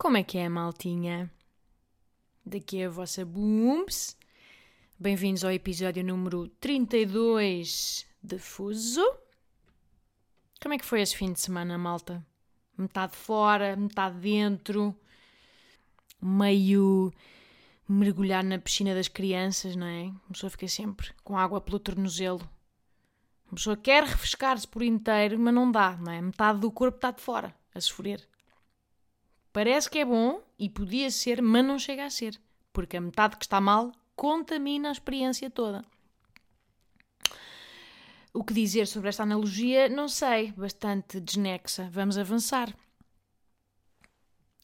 Como é que é, maltinha? Daqui é a vossa Booms. Bem-vindos ao episódio número 32 de Fuso. Como é que foi esse fim de semana, malta? Metade fora, metade dentro, meio mergulhar na piscina das crianças, não é? A pessoa fica sempre com água pelo tornozelo. A pessoa quer refrescar-se por inteiro, mas não dá, não é? Metade do corpo está de fora, a sofrer. Parece que é bom e podia ser, mas não chega a ser. Porque a metade que está mal contamina a experiência toda. O que dizer sobre esta analogia, não sei, bastante desnexa. Vamos avançar.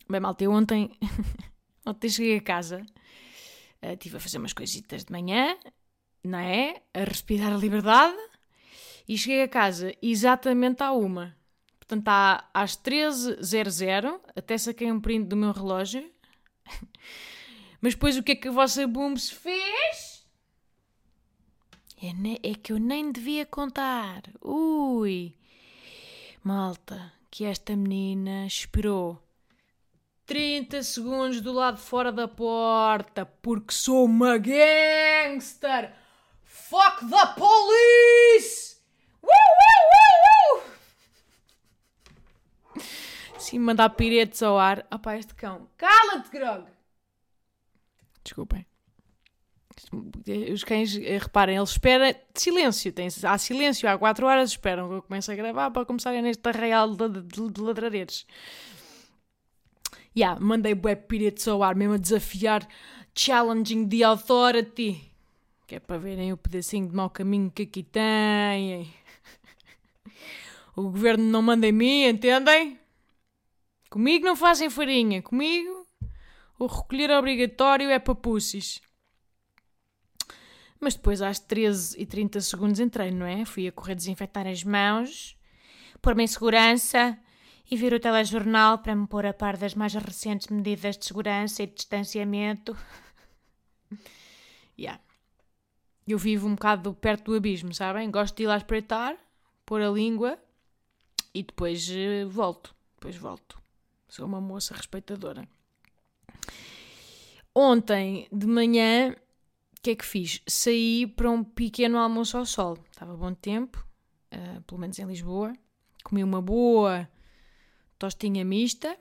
Bem, malta, eu ontem, ontem cheguei a casa, eh, estive a fazer umas coisitas de manhã, não é? A respirar a liberdade e cheguei a casa exatamente à uma. Portanto, à, às 13h00, até saquei um print do meu relógio. Mas depois o que é que a vossa Booms fez? É, é que eu nem devia contar. Ui! Malta, que esta menina esperou 30 segundos do lado de fora da porta porque sou uma gangster! Fuck the police! Woo, woo, woo! Sim, mandar piretes ao ar. Ah pá, este cão. Cala-te, Grog! Desculpem. Os cães, eh, reparem, eles esperam silêncio. Tem, há silêncio, há 4 horas esperam que eu comece a gravar para começarem neste arraial de, de, de ladrareires. Yeah, mandei bué piretes ao ar, mesmo a desafiar challenging the authority. Que é para verem o pedacinho de mau caminho que aqui têm. O governo não manda em mim, entendem? Comigo não fazem farinha. Comigo o recolher obrigatório é para pussies. Mas depois às 13 e 30 segundos entrei, não é? Fui a correr desinfectar as mãos, pôr-me em segurança e ver o telejornal para me pôr a par das mais recentes medidas de segurança e de distanciamento. yeah. Eu vivo um bocado perto do abismo, sabem? Gosto de ir lá espreitar, pôr a língua e depois eh, volto. Depois volto. Sou uma moça respeitadora. Ontem de manhã, o que é que fiz? Saí para um pequeno almoço ao sol. Estava bom tempo, eh, pelo menos em Lisboa. Comi uma boa tostinha mista,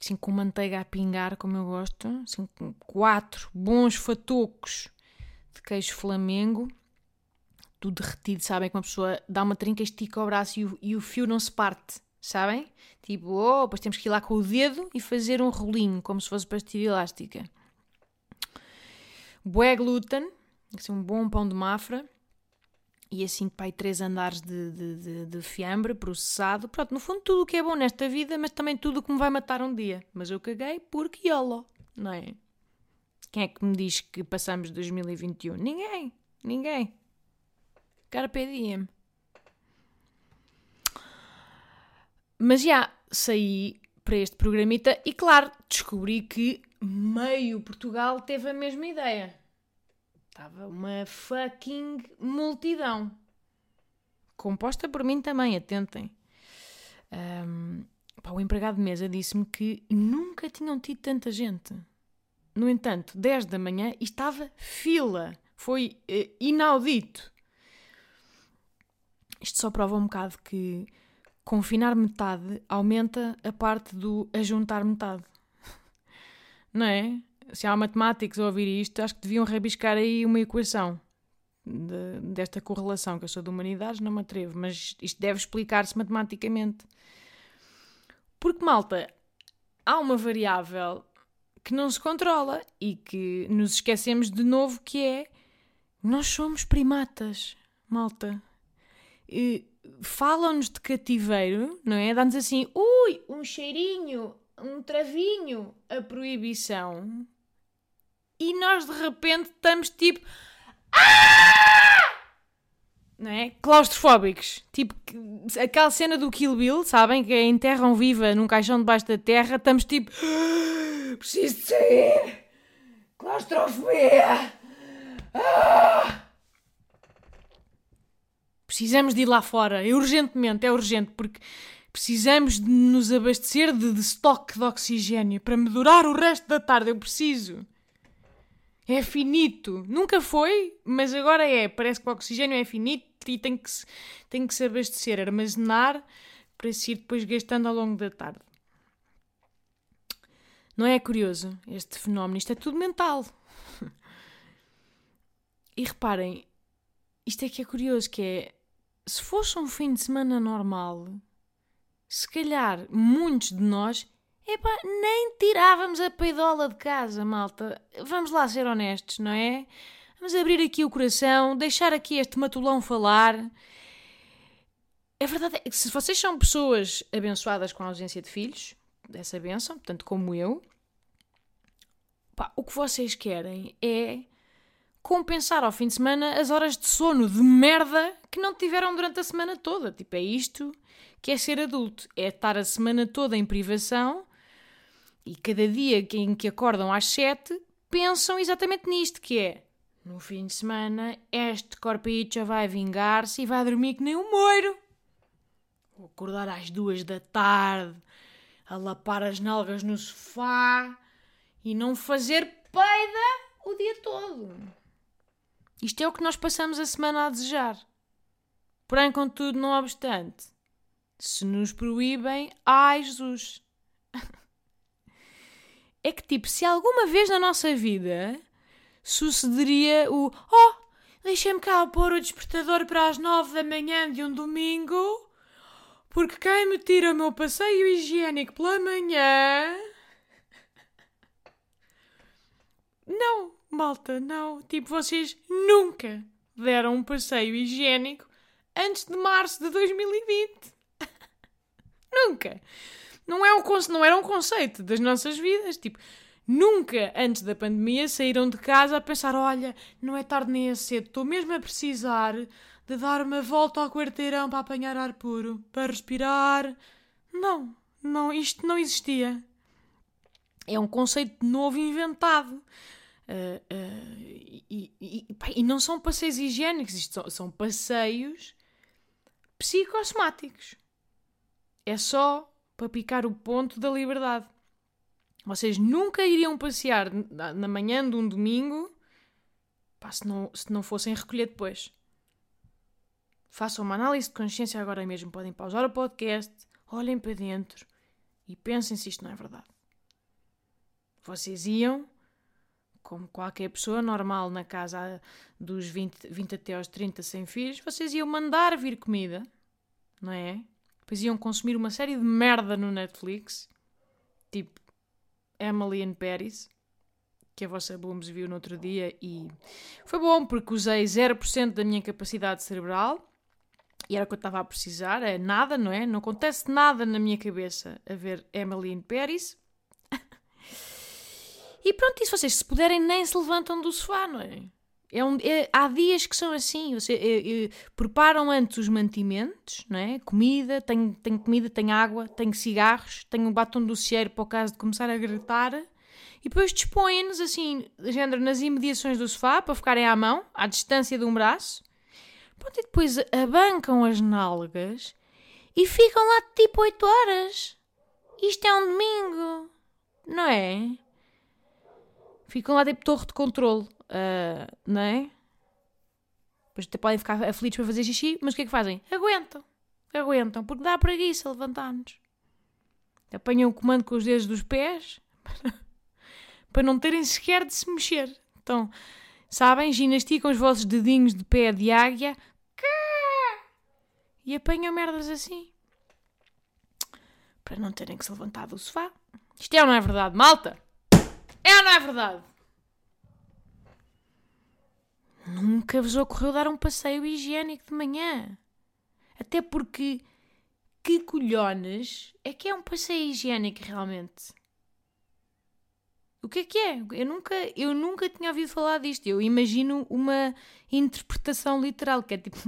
assim com manteiga a pingar, como eu gosto. Assim com quatro bons fatocos de queijo flamengo. Tudo derretido, sabem? Que uma pessoa dá uma trinca, estica o braço e o, e o fio não se parte, sabem? Tipo, oh, depois temos que ir lá com o dedo e fazer um rolinho, como se fosse pastilha elástica. Bué glúten, assim, um bom pão de mafra e assim, pai, três andares de, de, de, de fiambre processado. Pronto, no fundo, tudo o que é bom nesta vida, mas também tudo o que me vai matar um dia. Mas eu caguei porque YOLO, não é? Quem é que me diz que passamos 2021? Ninguém, ninguém. Carpe diem. Mas já saí para este programita e, claro, descobri que meio Portugal teve a mesma ideia. Estava uma fucking multidão. Composta por mim também, atentem. Ahm, pá, o empregado de mesa disse-me que nunca tinham tido tanta gente. No entanto, 10 da manhã estava fila. Foi eh, inaudito. Isto só prova um bocado que confinar metade aumenta a parte do ajuntar metade. Não é? Se há matemáticos a ouvir isto, acho que deviam rabiscar aí uma equação de- desta correlação, que eu sou de humanidades, não me atrevo, mas isto deve explicar-se matematicamente. Porque, malta, há uma variável que não se controla e que nos esquecemos de novo que é nós somos primatas, malta. E Falam-nos de cativeiro, não é? Dá-nos assim, ui, um cheirinho, um travinho a proibição e nós de repente estamos tipo. Ah! Não é? Claustrofóbicos. Tipo, aquela cena do Kill Bill, sabem? Que enterram viva num caixão debaixo da terra. Estamos tipo. Ah, preciso de sair! Claustrofobia! Ah! Precisamos de ir lá fora. É urgentemente, é urgente, porque precisamos de nos abastecer de, estoque de oxigênio para me durar o resto da tarde. Eu preciso. É finito. Nunca foi, mas agora é. Parece que o oxigênio é finito e tem que tem que se abastecer, armazenar para se ir depois gastando ao longo da tarde. Não é curioso este fenómeno? Isto é tudo mental. E reparem, isto é que é curioso, que é se fosse um fim de semana normal, se calhar muitos de nós Epá, nem tirávamos a peidola de casa, malta. Vamos lá ser honestos, não é? Vamos abrir aqui o coração, deixar aqui este matulão falar. É verdade, se vocês são pessoas abençoadas com a ausência de filhos, dessa benção, tanto como eu, pá, o que vocês querem é compensar ao fim de semana as horas de sono de merda que não tiveram durante a semana toda. Tipo, é isto que é ser adulto. É estar a semana toda em privação e cada dia em que acordam às sete pensam exatamente nisto, que é no fim de semana este corpito vai vingar-se e vai dormir que nem um moiro. Vou acordar às duas da tarde, a lapar as nalgas no sofá e não fazer peida o dia todo. Isto é o que nós passamos a semana a desejar. Porém, contudo, não obstante, se nos proíbem, ai Jesus! é que, tipo, se alguma vez na nossa vida sucederia o Oh, deixem-me cá pôr o despertador para as nove da manhã de um domingo, porque quem me tira o meu passeio higiênico pela manhã. Não, malta, não. Tipo, vocês nunca deram um passeio higiênico antes de março de 2020. nunca não, é um, não era um conceito das nossas vidas. Tipo, nunca antes da pandemia saíram de casa a pensar: olha, não é tarde nem é cedo, estou mesmo a precisar de dar uma volta ao quarteirão para apanhar ar puro, para respirar. Não, não, isto não existia. É um conceito novo inventado. Uh, uh, e, e, e, não são passeios higiênicos, isto são, são passeios psicossomáticos. É só para picar o ponto da liberdade. Vocês nunca iriam passear na manhã de um domingo pá, se, não, se não fossem recolher depois. Façam uma análise de consciência agora mesmo. Podem pausar o podcast, olhem para dentro e pensem se isto não é verdade. Vocês iam, como qualquer pessoa normal na casa dos 20, 20 até aos 30 sem filhos, vocês iam mandar vir comida, não é? Depois iam consumir uma série de merda no Netflix, tipo Emily in Paris, que a vossa Booms viu no outro dia e foi bom porque usei 0% da minha capacidade cerebral e era o que eu estava a precisar, é nada, não é? Não acontece nada na minha cabeça a ver Emily in Paris. E pronto, se vocês se puderem nem se levantam do sofá, não é? É um, é, há dias que são assim, você, é, é, preparam antes os mantimentos, não é? comida, tenho, tenho comida, tenho água, tenho cigarros, tenho um batom do cieiro para o caso de começar a gritar, e depois dispõem-nos assim, género, nas imediações do sofá, para ficarem à mão, à distância de um braço, Pronto, e depois abancam as nalgas e ficam lá tipo 8 horas. Isto é um domingo, não é? Ficam lá tipo torre de controle uh, não é? Depois até podem ficar aflitos para fazer xixi, mas o que é que fazem? Aguentam. Aguentam, porque dá preguiça levantar-nos. Apanham o comando com os dedos dos pés para não terem sequer de se mexer. Então, sabem? Ginasticam os vossos dedinhos de pé de águia e apanham merdas assim para não terem que se levantar do sofá. Isto é ou não é verdade, malta? É ou não é verdade? Nunca vos ocorreu dar um passeio higiênico de manhã. Até porque que colhones é que é um passeio higiênico realmente? O que é que é? Eu nunca, eu nunca tinha ouvido falar disto. Eu imagino uma interpretação literal, que é tipo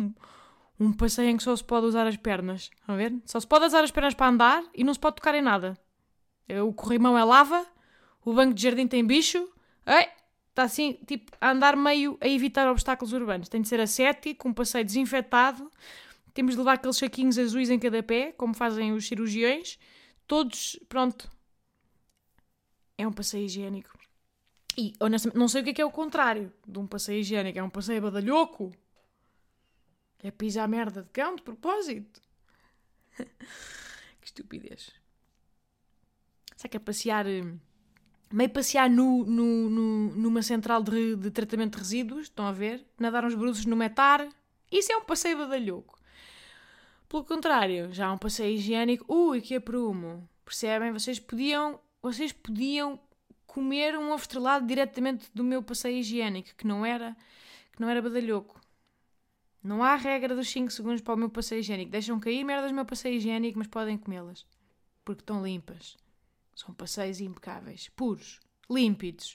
um, passeio em que só se pode usar as pernas. A ver? Só se pode usar as pernas para andar e não se pode tocar em nada. O corrimão é lava, o banco de jardim tem bicho. Ei, está assim, tipo, a andar meio a evitar obstáculos urbanos. Tem de ser ascético, um passeio desinfetado. Temos de levar aqueles saquinhos azuis em cada pé, como fazem os cirurgiões. Todos, pronto. É um passeio higiênico. E, honestamente, não sei o que é, que é o contrário de um passeio higiênico. É um passeio badalhoco. É pisar merda de cão de propósito. que estupidez. Será que é passear eh, meio passear nu, nu, nu, numa central de, de, tratamento de resíduos, estão a ver? Nadar uns bruços no metar. Isso é um passeio badalhoco. Pelo contrário, já um passeio higiênico. Ui, que aprumo. Percebem? Vocês podiam, vocês podiam comer um ovo estrelado diretamente do meu passeio higiênico, que não era, que não era badalhoco. Não há regra dos 5 segundos para o meu passeio higiênico. Deixam cair merdas do meu passeio higiênico, mas podem comê-las. Porque estão limpas. São passeios impecáveis, puros, límpidos.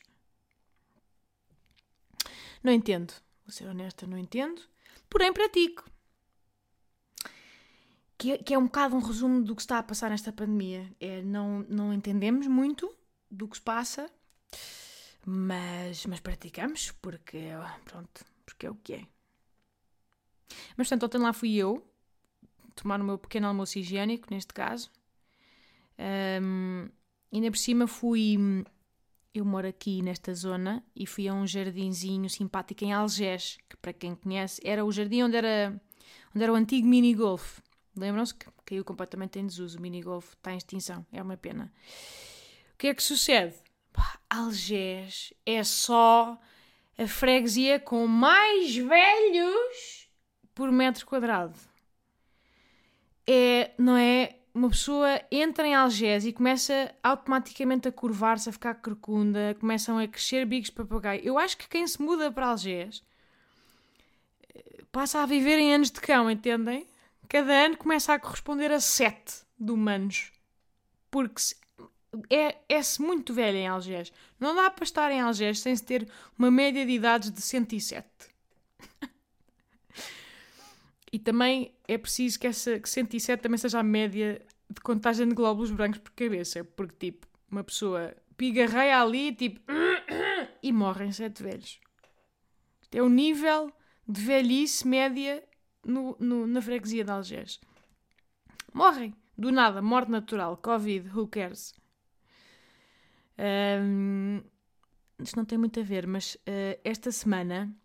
Não entendo. Vou ser honesta, não entendo. Porém, pratico. Que é, que é um bocado um resumo do que está a passar nesta pandemia. É, não, não entendemos muito do que se passa, mas, mas praticamos porque, pronto, porque é o que é. Mas, portanto, ontem lá fui eu tomar o meu pequeno almoço higiênico, neste caso. Um, Ainda por cima fui. Eu moro aqui nesta zona e fui a um jardinzinho simpático em Algés, que para quem conhece era o jardim onde era, onde era o antigo mini golf. Lembram-se que caiu completamente em desuso. O mini golf está em extinção. É uma pena. O que é que sucede? Algés é só a freguesia com mais velhos por metro quadrado. É, não é? Uma pessoa entra em Algés e começa automaticamente a curvar-se, a ficar corcunda, começam a crescer bicos de papagaio. Eu acho que quem se muda para Algés eh, passa a viver em anos de cão, entendem? Cada ano começa a corresponder a sete de humanos. Porque é, é-se muito velho em Algés. Não dá para estar em Algés sem se ter uma média de idades de 107. E também é preciso que, essa, que 107 também seja a média de contagem de glóbulos brancos por cabeça. Porque, tipo, uma pessoa pigarreia ali, tipo, e morrem sete velhos. É o nível de velhice média no, no, na freguesia de Algés. Morrem. Do nada, morte natural, Covid, who cares? Um, isto não tem muito a ver, mas uh, esta semana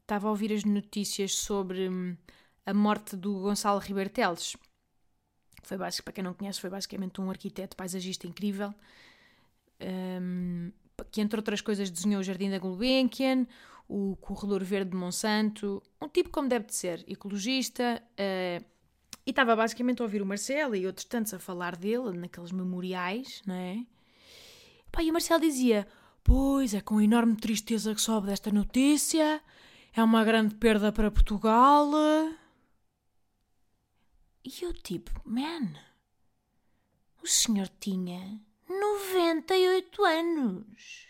estava a ouvir as notícias sobre um, a morte do Gonçalo Ribeiro Teles. Foi básico, para quem não conhece, foi basicamente um arquiteto paisagista incrível, um, que entre outras coisas desenhou o Jardim da Gulbenkian, o Corredor Verde de Monsanto, um tipo como deve de ser, ecologista, uh, e estava basicamente a ouvir o Marcelo e outros tantos a falar dele, naqueles memoriais, não é? Pá, e o Marcelo dizia, pois, é com enorme tristeza que sobe desta notícia, é uma grande perda para Portugal... E eu tipo, man, o senhor tinha 98 anos.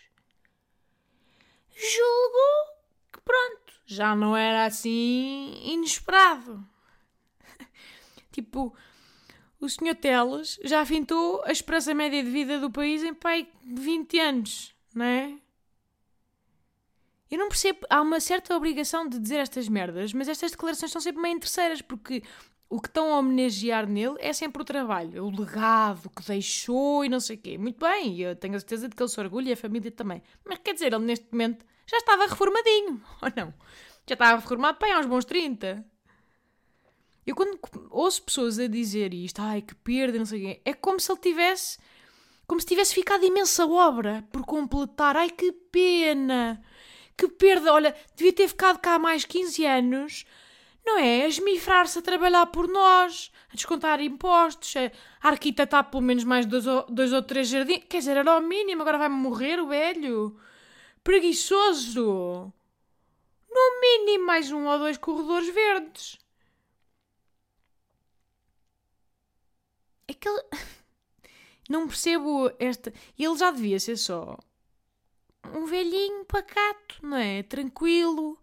Julgo que pronto, já não era assim inesperado. tipo, o senhor Teles já fintou a esperança média de vida do país em pai 20 anos, não é? Eu não percebo, há uma certa obrigação de dizer estas merdas, mas estas declarações são sempre meio interesseiras, porque o que estão a homenagear nele é sempre o trabalho, o legado que deixou e não sei o quê. Muito bem, eu tenho a certeza de que ele se orgulha e a família também. Mas quer dizer, ele neste momento já estava reformadinho, ou não? Já estava reformado bem uns bons 30. Eu quando ouço pessoas a dizer isto, ai que perda, não sei o quê, é como se ele tivesse, como se tivesse ficado imensa obra por completar. Ai que pena, que perda, olha, devia ter ficado cá mais 15 anos não é? A esmifrar-se a trabalhar por nós, a descontar impostos, a arquitetar pelo menos mais dois ou, dois ou três jardins. Quer dizer, era o mínimo, agora vai-me morrer o velho. Preguiçoso. No mínimo mais um ou dois corredores verdes. É que. Não percebo esta. Ele já devia ser só um velhinho pacato, não é? Tranquilo.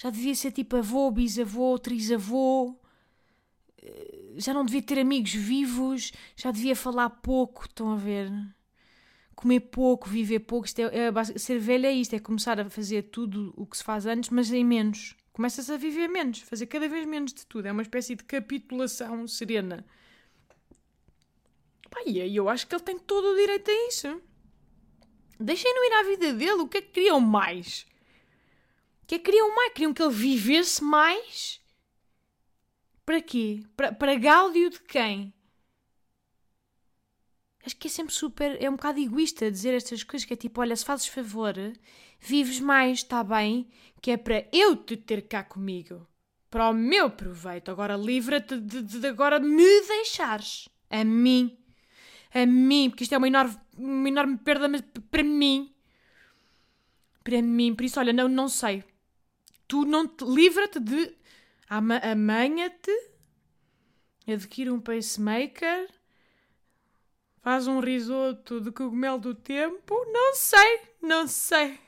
Já devia ser tipo avô, bisavô, trisavô. Eh, já não devia ter amigos vivos. Já devia falar pouco, estão a ver? Comer pouco, viver pouco. Isto é, é, ser velho é isto, é começar a fazer tudo o que se faz antes, mas em menos. Começas a viver menos, fazer cada vez menos de tudo. É uma espécie de capitulação serena. Pá, e eu acho que ele tem todo o direito a isso. Deixem-no ir à vida dele. O que é que queriam mais? Que é que queriam mais? Queriam que ele vivesse mais? Para quê? Para, para gáudio de quem? Acho que é sempre super. É um bocado egoísta dizer estas coisas. Que é tipo: olha, se fazes favor, vives mais, está bem, que é para eu te ter cá comigo. Para o meu proveito. Agora livra-te de, de, de agora me deixares. A mim a mim, porque isto é uma enorme, uma enorme perda, mas para mim. Para mim, por isso, olha, não, não sei. Tu não te livra-te de. Amanha-te, adquire um pacemaker, faz um risoto de cogumelo do tempo. Não sei, não sei.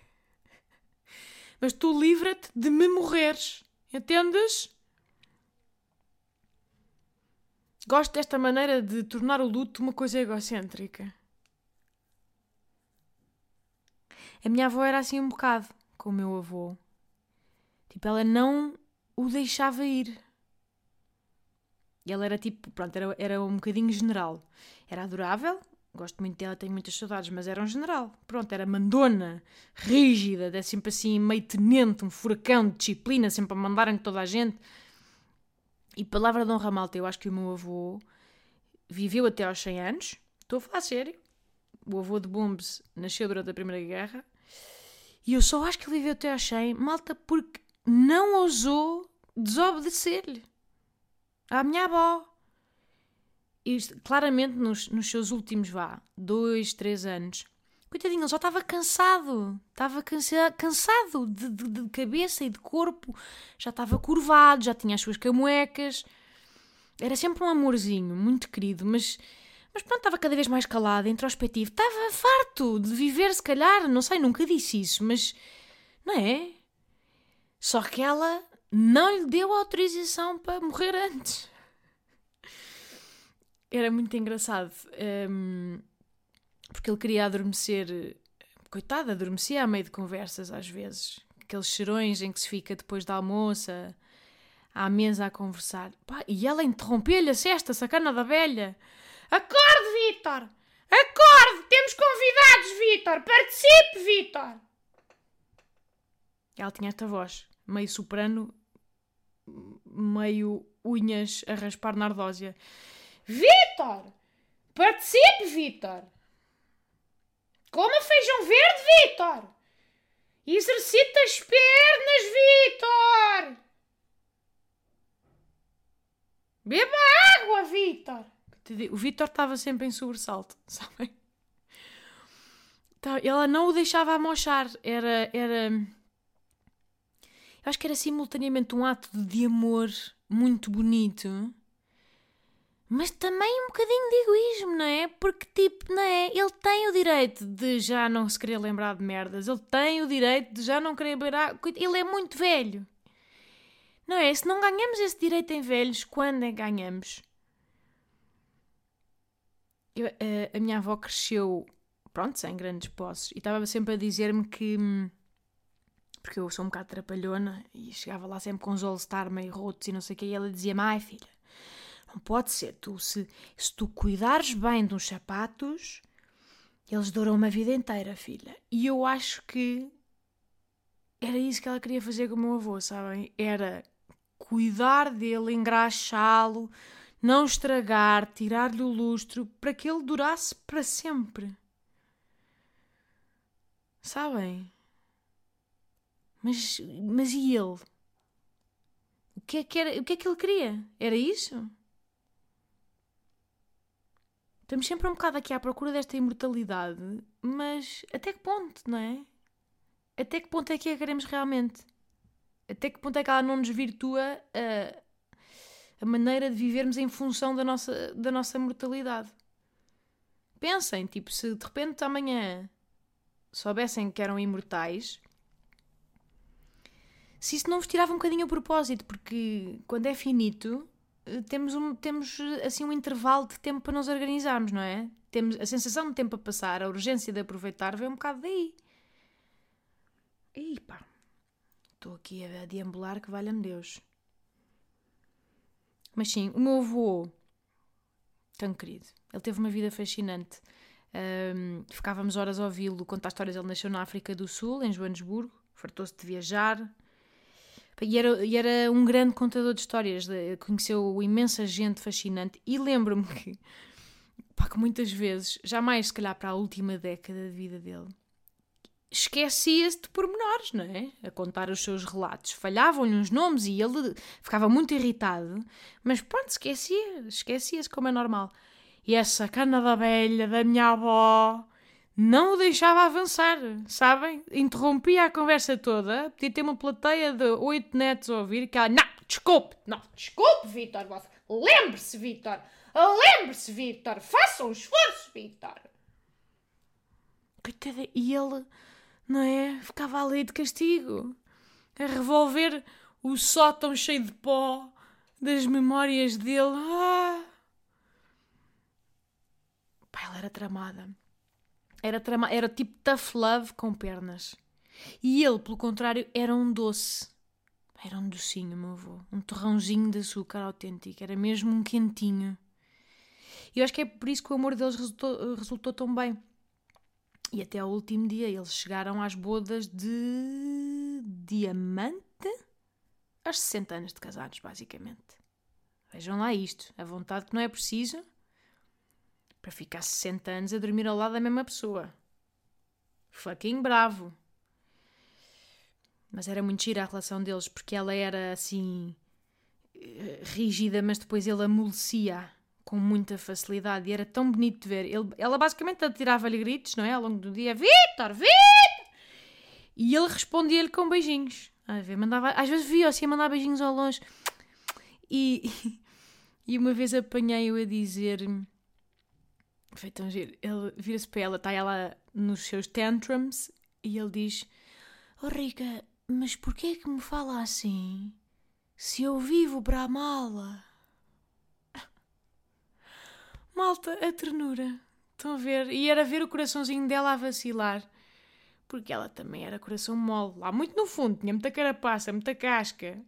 Mas tu livra-te de me morreres. Entendes? Gosto desta maneira de tornar o luto uma coisa egocêntrica. A minha avó era assim um bocado com o meu avô. Tipo, ela não o deixava ir. E ela era tipo, pronto, era, era um bocadinho general. Era adorável, gosto muito dela, tenho muitas saudades, mas era um general. Pronto, era mandona, rígida, é sempre assim, meio tenente, um furacão de disciplina, sempre a mandarem toda a gente. E palavra de honra malta, eu acho que o meu avô viveu até aos 100 anos. Estou a falar sério. O avô de Bombs nasceu durante a Primeira Guerra. E eu só acho que ele viveu até aos 100, malta, porque não ousou desobedecer-lhe. À minha avó. E claramente nos, nos seus últimos, vá, dois, três anos, Coitadinho, ele já estava cansado. Estava cansa cansado de, de, de, cabeça e de corpo. Já estava curvado, já tinha as suas camuecas. Era sempre um amorzinho, muito querido, mas, mas pronto, estava cada vez mais calado, introspectivo. Estava farto de viver, se calhar. Não sei, nunca disse isso, mas. Não é? Só que ela não lhe deu autorização para morrer antes. Era muito engraçado. Um, porque ele queria adormecer. Coitado, adormecia a meio de conversas às vezes. Aqueles cheirões em que se fica depois da almoça à mesa a conversar. Pá, e ela interrompeu-lhe a cesta, sacana da velha. Acorde, Vitor! Acorde! Temos convidados, Vitor! Participe, Vitor! Ela tinha esta voz, meio soprano, meio unhas a raspar na ardósia. Vitor! Participe, Vitor! Coma feijão verde, Vitor! Exercita as pernas, Vitor! Beba água, Vitor! O Vitor estava sempre em sobressalto, sabem? Tá, ela não o deixava amochar. Era, era. Eu acho que era simultaneamente um ato de amor muito bonito mas também um bocadinho de egoísmo, não é? Porque, tipo, não é? Ele tem o direito de já não se querer lembrar de merdas, ele tem o direito de já não querer lembrar. Ele é muito velho, não é? Se não ganhamos esse direito em velhos, quando é que ganhamos? Eu, a, a, minha avó cresceu, pronto, sem grandes posses, e estava sempre a dizer-me que. Porque eu sou um bocado trapalhona e chegava lá sempre com os all-star meio rotos e não sei o que, e ela dizia-me: Ai filha não pode ser. Tu, se, se tu cuidares bem dos sapatos, eles duram uma vida inteira, filha. E eu acho que era isso que ela queria fazer com o meu avô, sabem? Era cuidar dele, engraxá-lo, não estragar, tirar-lhe o lustro para que ele durasse para sempre. Sabem? Mas, mas e ele? O que, é que era, o que é que ele queria? Era isso? Estamos sempre um bocado aqui à procura desta imortalidade, mas até que ponto, não é? Até que ponto é que a queremos realmente? Até que ponto é que ela não nos virtua a, a maneira de vivermos em função da nossa, da nossa mortalidade. Pensem, tipo, se de repente amanhã soubessem que eram imortais, se isso não vos tirava um bocadinho o propósito, porque quando é finito, eh, temos, um, temos assim um intervalo de tempo para nos organizarmos, não é? Temos a sensação de tempo a passar, a urgência de aproveitar, vem um bocado daí. E pá, estou aqui a deambular que valha-me Deus. Mas sim, o meu avô, tão querido, ele teve uma vida fascinante. Um, ficávamos horas a ouvi-lo contar histórias. Ele nasceu na África do Sul, em Joanesburgo, fartou-se de viajar. E era, e era um grande contador de histórias, conheceu imensa gente fascinante. E lembro-me que, pá, que muitas vezes, jamais se calhar para a última década de vida dele, esquecia-se de pormenores, não é? A contar os seus relatos. Falhavam-lhe uns nomes e ele ficava muito irritado, mas pronto, esquecia, esquecia-se como é normal. E essa cana da velha da minha avó não o deixava avançar, sabem? Interrompia a conversa toda, podia ter uma plateia de oito netos a ouvir, que ela, não, desculpe, não, desculpe, Vitor, lembre-se, Vitor, lembre-se, Vitor, faça um esforço, Vitor. Coitada, e ele não é? Ficava ali de castigo, a revolver o sótão cheio de pó das memórias dele. Ah! Pá, ela era tramada. Era, trama... era tipo tough love com pernas. E ele, pelo contrário, era um doce. Era um docinho, meu avô. Um torrãozinho de açúcar autêntico. Era mesmo um quentinho. E eu acho que é por isso que o amor deles resultou, resultou tão bem. E até ao último dia eles chegaram às bodas de diamante aos 60 anos de casados, basicamente. Vejam lá isto. A vontade que não é preciso para ficar 60 anos a dormir ao lado da mesma pessoa. Fucking bravo. Mas era muito gira a relação deles, porque ela era assim eh, rígida, mas depois ele amolecia com muita facilidade e era tão bonito de ver. Ele, ela basicamente atirava-lhe gritos, não é? Ao longo do dia: Vitor, Vitor! E ele respondia-lhe com beijinhos. A ver, mandava, às vezes via assim a mandar beijinhos ao longe. E, e uma vez apanhei-o a dizer: Foi tão giro. Ele vira-se para ela, está ela nos seus tantrums e ele diz: Oh Rica, mas porquê é que me fala assim? Se eu vivo para amá-la. Malta, a ternura. Estão a ver? E era ver o coraçãozinho dela a vacilar. Porque ela também era coração mole. Lá muito no fundo, tinha muita carapaça, muita casca.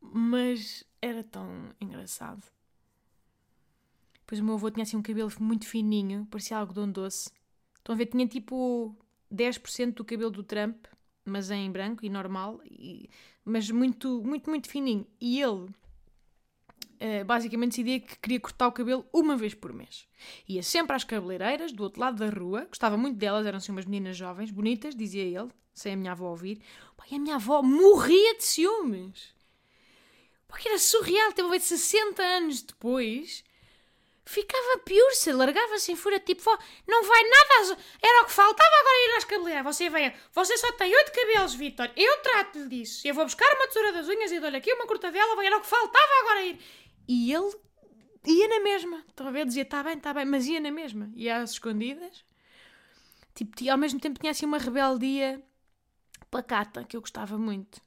Mas era tão engraçado. Depois o meu avô tinha assim um cabelo muito fininho, parecia algodão doce. Estão a ver? Tinha tipo 10% do cabelo do Trump, mas em branco e normal, e, mas muito, muito, muito fininho. E ele uh, basicamente decidia que queria cortar o cabelo uma vez por mês. Ia sempre às cabeleireiras, do outro lado da rua, gostava muito delas, eram assim umas meninas jovens, bonitas, dizia ele, sem a minha avó ouvir. Pai, a minha avó morria de ciúmes. Porque era surreal, teve vez 60 anos depois ficava pior se largava-se em fúria, tipo, não vai nada, era o que faltava agora ir às cabeleireiras. Você vem, você só tem oito cabelos, Vitor, eu trato-lhe disso. Eu vou buscar uma tesoura das unhas e dou-lhe aqui uma cortadela, era o que faltava agora ir. E ele ia na mesma. Estão a ver? Dizia, está bem, está bem, mas ia na mesma. Ia às escondidas. Tipo, ao mesmo tempo tinha assim uma rebeldia pacata, que eu gostava muito.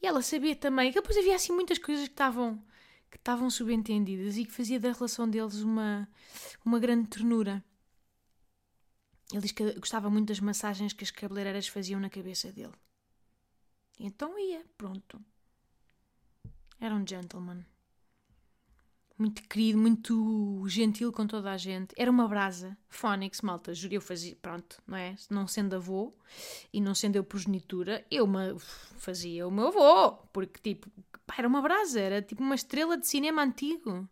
E ela sabia também que depois havia assim muitas coisas que estavam que estavam subentendidas e que fazia da relação deles uma, uma grande ternura. Ele diz que gostava muito das massagens que as cabeleireiras faziam na cabeça dele. Então ia, pronto. Era um gentleman muito querido, muito gentil com toda a gente. Era uma brasa. Phonics, malta, juro, eu fazia, pronto, não é? Não sendo avô e não sendo eu progenitura, eu uma, fazia o meu avô, porque tipo, pá, era uma brasa, era tipo uma estrela de cinema antigo.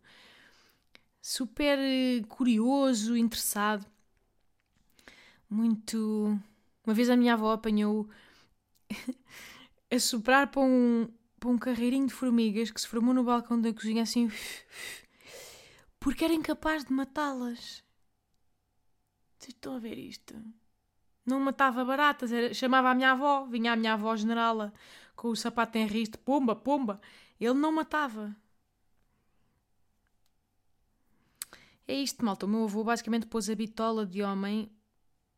Super eh, curioso, interessado. Muito. Uma vez a minha avó apanhou a soprar para um, para um carreirinho de formigas que se formou no balcão da cozinha assim. Porque era incapaz de matá-las. Vocês estão a ver isto? Não matava baratas, era, chamava a minha avó, vinha a minha avó generala com o sapato em risco, pumba, pumba. Ele não matava. É isto, malta. O meu avô basicamente pôs a bitola de homem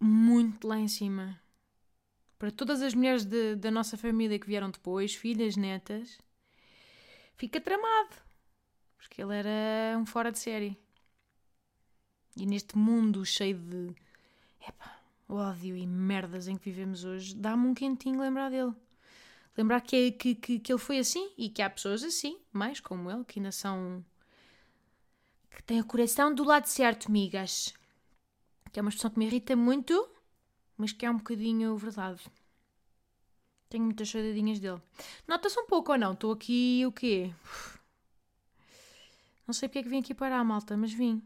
muito lá em cima. Para todas as mulheres de, da nossa família que vieram depois, filhas, netas, fica tramado. Porque ele era um fora de série. E neste mundo cheio de epa, ódio e merdas em que vivemos hoje, dá-me um quentinho lembrar dele. Lembrar que, que, que, que ele foi assim e que há pessoas assim, mais como ele, que ainda são. que têm o coração do lado certo, migas. Que é uma expressão que me irrita muito, mas que é um bocadinho verdade. Tenho muitas saudadinhas dele. Nota-se um pouco ou não? Estou aqui o quê? Não sei porque é que vim aqui parar, malta, mas vim.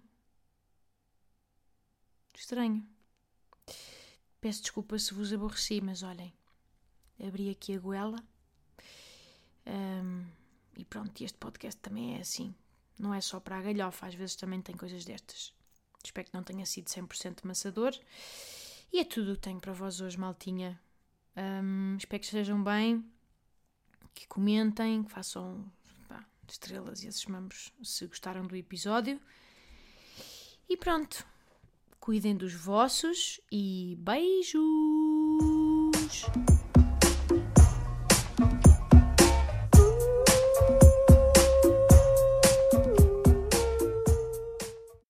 Estranho. Peço desculpa se vos aborreci, mas olhem. Abri aqui a goela. Um, e pronto, este podcast também é assim. Não é só para a galhofa, às vezes também tem coisas destas. Espero que não tenha sido 100% maçador. E é tudo o que tenho para vós hoje, maltinha. Um, espero que estejam bem, que comentem, que façam pá, estrelas e esses membros se gostaram do episódio. E pronto. Cuidem dos vossos e beijos!